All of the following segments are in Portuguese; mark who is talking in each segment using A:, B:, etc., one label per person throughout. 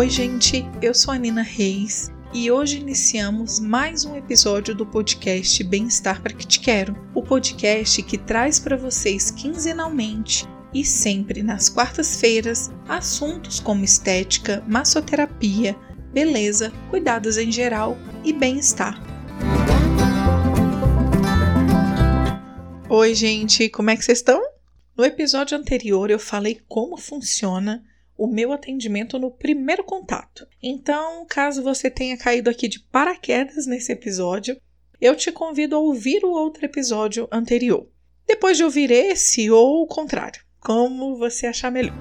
A: Oi, gente, eu sou a Nina Reis e hoje iniciamos mais um episódio do podcast Bem-Estar para que te quero, o podcast que traz para vocês quinzenalmente e sempre nas quartas-feiras assuntos como estética, massoterapia, beleza, cuidados em geral e bem-estar. Oi, gente, como é que vocês estão? No episódio anterior eu falei como funciona o meu atendimento no primeiro contato. Então, caso você tenha caído aqui de paraquedas nesse episódio, eu te convido a ouvir o outro episódio anterior. Depois de ouvir esse ou o contrário, como você achar melhor.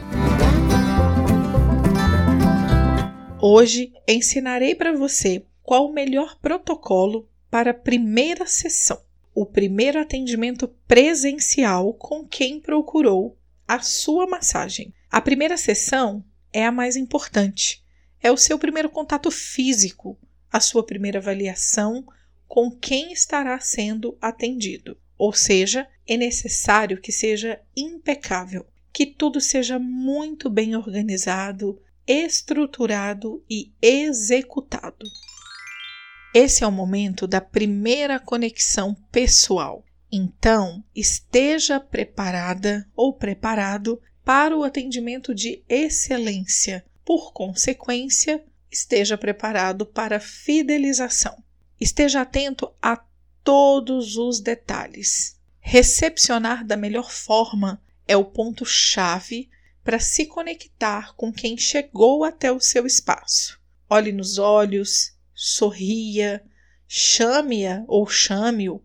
A: Hoje ensinarei para você qual o melhor protocolo para a primeira sessão, o primeiro atendimento presencial com quem procurou a sua massagem. A primeira sessão é a mais importante. É o seu primeiro contato físico, a sua primeira avaliação com quem estará sendo atendido. Ou seja, é necessário que seja impecável, que tudo seja muito bem organizado, estruturado e executado. Esse é o momento da primeira conexão pessoal. Então, esteja preparada ou preparado para o atendimento de excelência. Por consequência, esteja preparado para fidelização. Esteja atento a todos os detalhes. Recepcionar da melhor forma é o ponto-chave para se conectar com quem chegou até o seu espaço. Olhe nos olhos, sorria, chame-a ou chame-o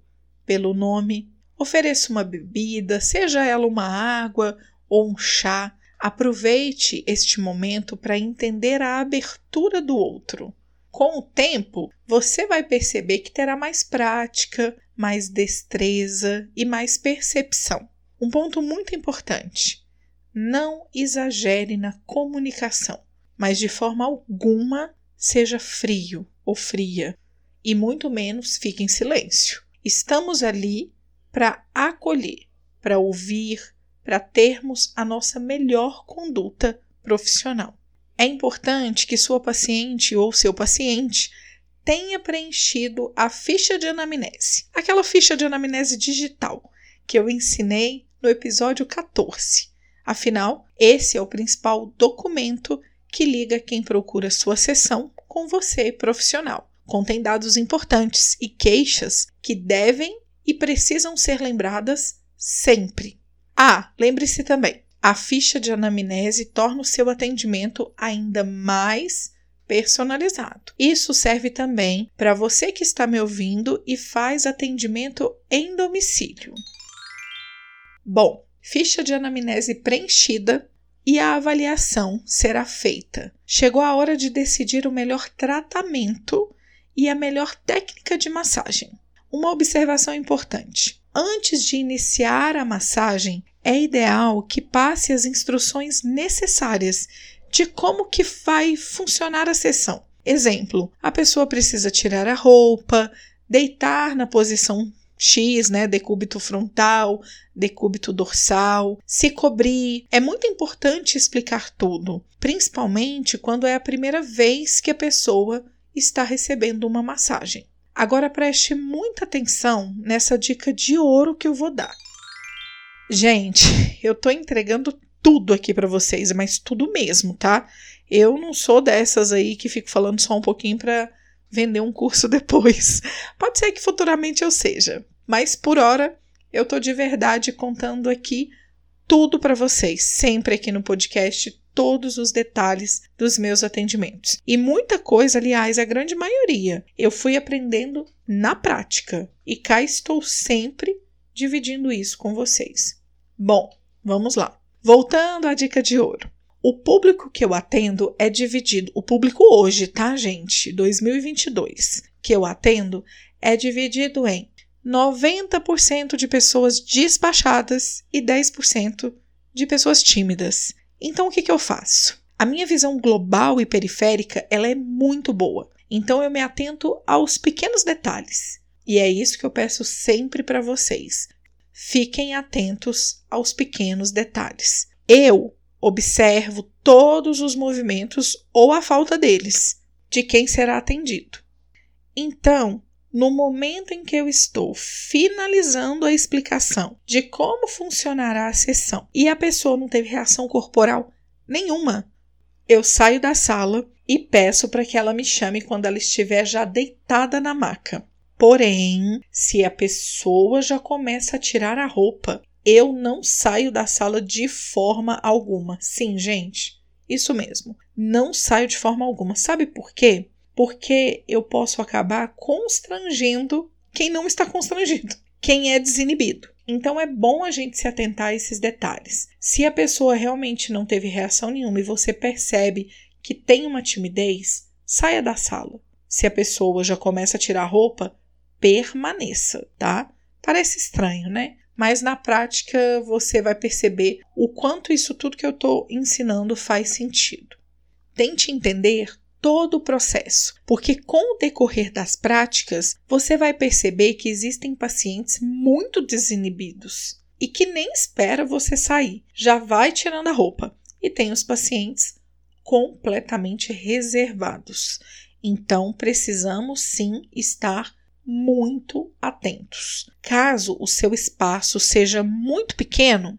A: pelo nome, ofereça uma bebida, seja ela uma água ou um chá. Aproveite este momento para entender a abertura do outro. Com o tempo, você vai perceber que terá mais prática, mais destreza e mais percepção. Um ponto muito importante: não exagere na comunicação, mas de forma alguma seja frio ou fria, e muito menos fique em silêncio. Estamos ali para acolher, para ouvir, para termos a nossa melhor conduta profissional. É importante que sua paciente ou seu paciente tenha preenchido a ficha de anamnese, aquela ficha de anamnese digital que eu ensinei no episódio 14. Afinal, esse é o principal documento que liga quem procura sua sessão com você, profissional. Contém dados importantes e queixas que devem e precisam ser lembradas sempre. Ah, lembre-se também, a ficha de anamnese torna o seu atendimento ainda mais personalizado. Isso serve também para você que está me ouvindo e faz atendimento em domicílio. Bom, ficha de anamnese preenchida e a avaliação será feita. Chegou a hora de decidir o melhor tratamento e a melhor técnica de massagem. Uma observação importante: antes de iniciar a massagem, é ideal que passe as instruções necessárias de como que vai funcionar a sessão. Exemplo, a pessoa precisa tirar a roupa, deitar na posição X, né, decúbito frontal, decúbito dorsal, se cobrir. É muito importante explicar tudo, principalmente quando é a primeira vez que a pessoa está recebendo uma massagem. Agora preste muita atenção nessa dica de ouro que eu vou dar. Gente, eu tô entregando tudo aqui para vocês, mas tudo mesmo, tá? Eu não sou dessas aí que fico falando só um pouquinho para vender um curso depois. Pode ser que futuramente eu seja, mas por hora eu tô de verdade contando aqui tudo para vocês, sempre aqui no podcast, todos os detalhes dos meus atendimentos. E muita coisa, aliás, a grande maioria, eu fui aprendendo na prática e cá estou sempre dividindo isso com vocês. Bom, vamos lá. Voltando à dica de ouro. O público que eu atendo é dividido, o público hoje, tá, gente? 2022, que eu atendo é dividido em 90% de pessoas despachadas e 10% de pessoas tímidas. Então o que, que eu faço? A minha visão global e periférica ela é muito boa. Então eu me atento aos pequenos detalhes. E é isso que eu peço sempre para vocês. Fiquem atentos aos pequenos detalhes. Eu observo todos os movimentos ou a falta deles de quem será atendido. Então, no momento em que eu estou finalizando a explicação de como funcionará a sessão e a pessoa não teve reação corporal nenhuma, eu saio da sala e peço para que ela me chame quando ela estiver já deitada na maca. Porém, se a pessoa já começa a tirar a roupa, eu não saio da sala de forma alguma. Sim, gente, isso mesmo. Não saio de forma alguma. Sabe por quê? Porque eu posso acabar constrangendo quem não está constrangido, quem é desinibido. Então é bom a gente se atentar a esses detalhes. Se a pessoa realmente não teve reação nenhuma e você percebe que tem uma timidez, saia da sala. Se a pessoa já começa a tirar a roupa, permaneça, tá? Parece estranho, né? Mas na prática você vai perceber o quanto isso tudo que eu estou ensinando faz sentido. Tente entender todo o processo, porque com o decorrer das práticas você vai perceber que existem pacientes muito desinibidos e que nem espera você sair, já vai tirando a roupa, e tem os pacientes completamente reservados. Então precisamos sim estar muito atentos. Caso o seu espaço seja muito pequeno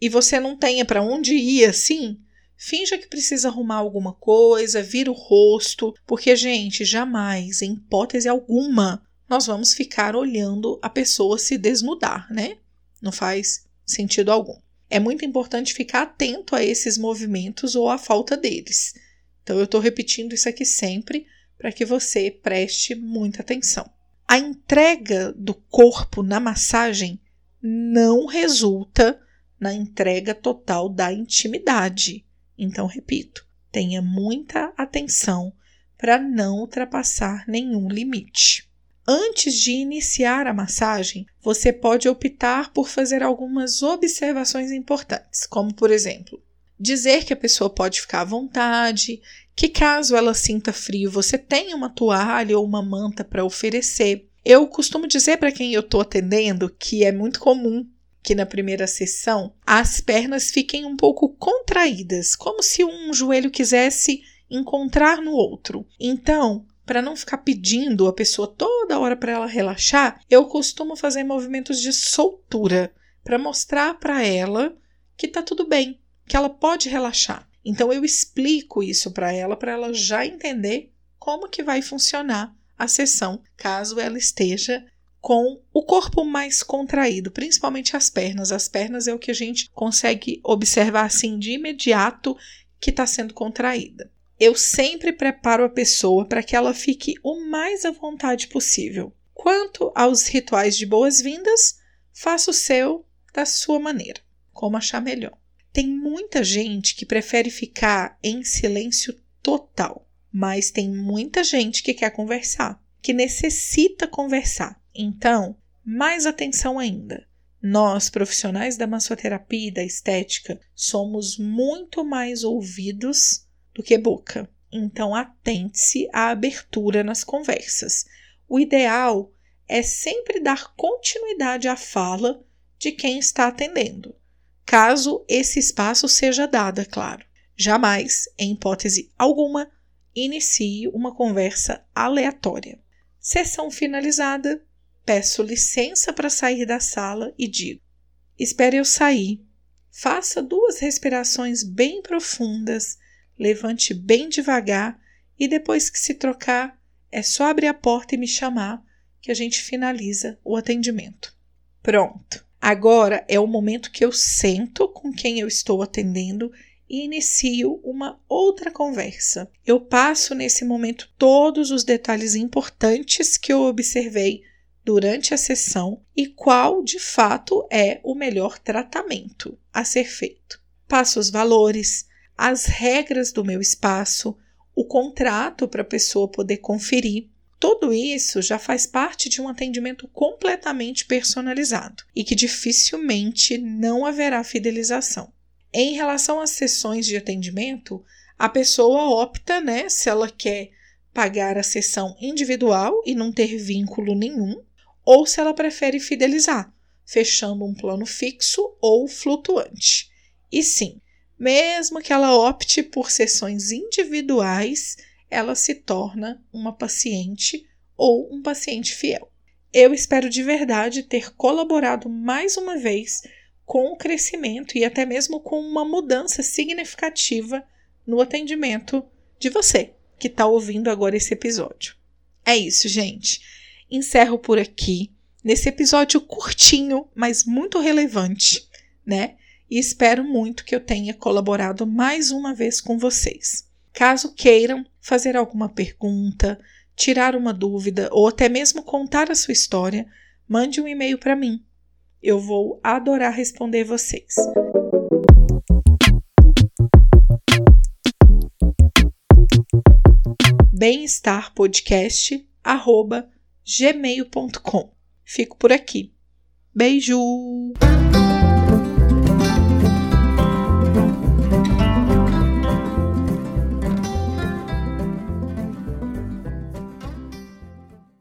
A: e você não tenha para onde ir assim, finja que precisa arrumar alguma coisa, vira o rosto, porque, gente, jamais, em hipótese alguma, nós vamos ficar olhando a pessoa se desnudar, né? Não faz sentido algum. É muito importante ficar atento a esses movimentos ou à falta deles. Então, eu estou repetindo isso aqui sempre para que você preste muita atenção. A entrega do corpo na massagem não resulta na entrega total da intimidade. Então, repito, tenha muita atenção para não ultrapassar nenhum limite. Antes de iniciar a massagem, você pode optar por fazer algumas observações importantes, como por exemplo, dizer que a pessoa pode ficar à vontade, que caso ela sinta frio, você tem uma toalha ou uma manta para oferecer. Eu costumo dizer para quem eu estou atendendo que é muito comum que na primeira sessão as pernas fiquem um pouco contraídas, como se um joelho quisesse encontrar no outro. Então, para não ficar pedindo a pessoa toda hora para ela relaxar, eu costumo fazer movimentos de soltura para mostrar para ela que tá tudo bem, que ela pode relaxar. Então eu explico isso para ela, para ela já entender como que vai funcionar a sessão, caso ela esteja com o corpo mais contraído, principalmente as pernas. As pernas é o que a gente consegue observar assim de imediato que está sendo contraída. Eu sempre preparo a pessoa para que ela fique o mais à vontade possível. Quanto aos rituais de boas-vindas, faça o seu da sua maneira, como achar melhor. Tem muita gente que prefere ficar em silêncio total, mas tem muita gente que quer conversar, que necessita conversar. Então, mais atenção ainda. Nós, profissionais da massoterapia e da estética, somos muito mais ouvidos do que boca. Então, atente-se à abertura nas conversas. O ideal é sempre dar continuidade à fala de quem está atendendo caso esse espaço seja dado, é claro. Jamais, em hipótese alguma, inicie uma conversa aleatória. Sessão finalizada, peço licença para sair da sala e digo: espere eu sair. Faça duas respirações bem profundas, levante bem devagar e depois que se trocar, é só abrir a porta e me chamar que a gente finaliza o atendimento. Pronto. Agora é o momento que eu sento com quem eu estou atendendo e inicio uma outra conversa. Eu passo nesse momento todos os detalhes importantes que eu observei durante a sessão e qual de fato é o melhor tratamento a ser feito. Passo os valores, as regras do meu espaço, o contrato para a pessoa poder conferir tudo isso já faz parte de um atendimento completamente personalizado e que dificilmente não haverá fidelização. Em relação às sessões de atendimento, a pessoa opta, né, se ela quer pagar a sessão individual e não ter vínculo nenhum, ou se ela prefere fidelizar, fechando um plano fixo ou flutuante. E sim, mesmo que ela opte por sessões individuais, ela se torna uma paciente ou um paciente fiel. Eu espero de verdade ter colaborado mais uma vez com o crescimento e até mesmo com uma mudança significativa no atendimento de você que está ouvindo agora esse episódio. É isso, gente. Encerro por aqui, nesse episódio curtinho, mas muito relevante, né? E espero muito que eu tenha colaborado mais uma vez com vocês. Caso queiram fazer alguma pergunta, tirar uma dúvida ou até mesmo contar a sua história, mande um e-mail para mim. Eu vou adorar responder vocês. bem-estarpodcast@gmail.com. Fico por aqui. Beijo!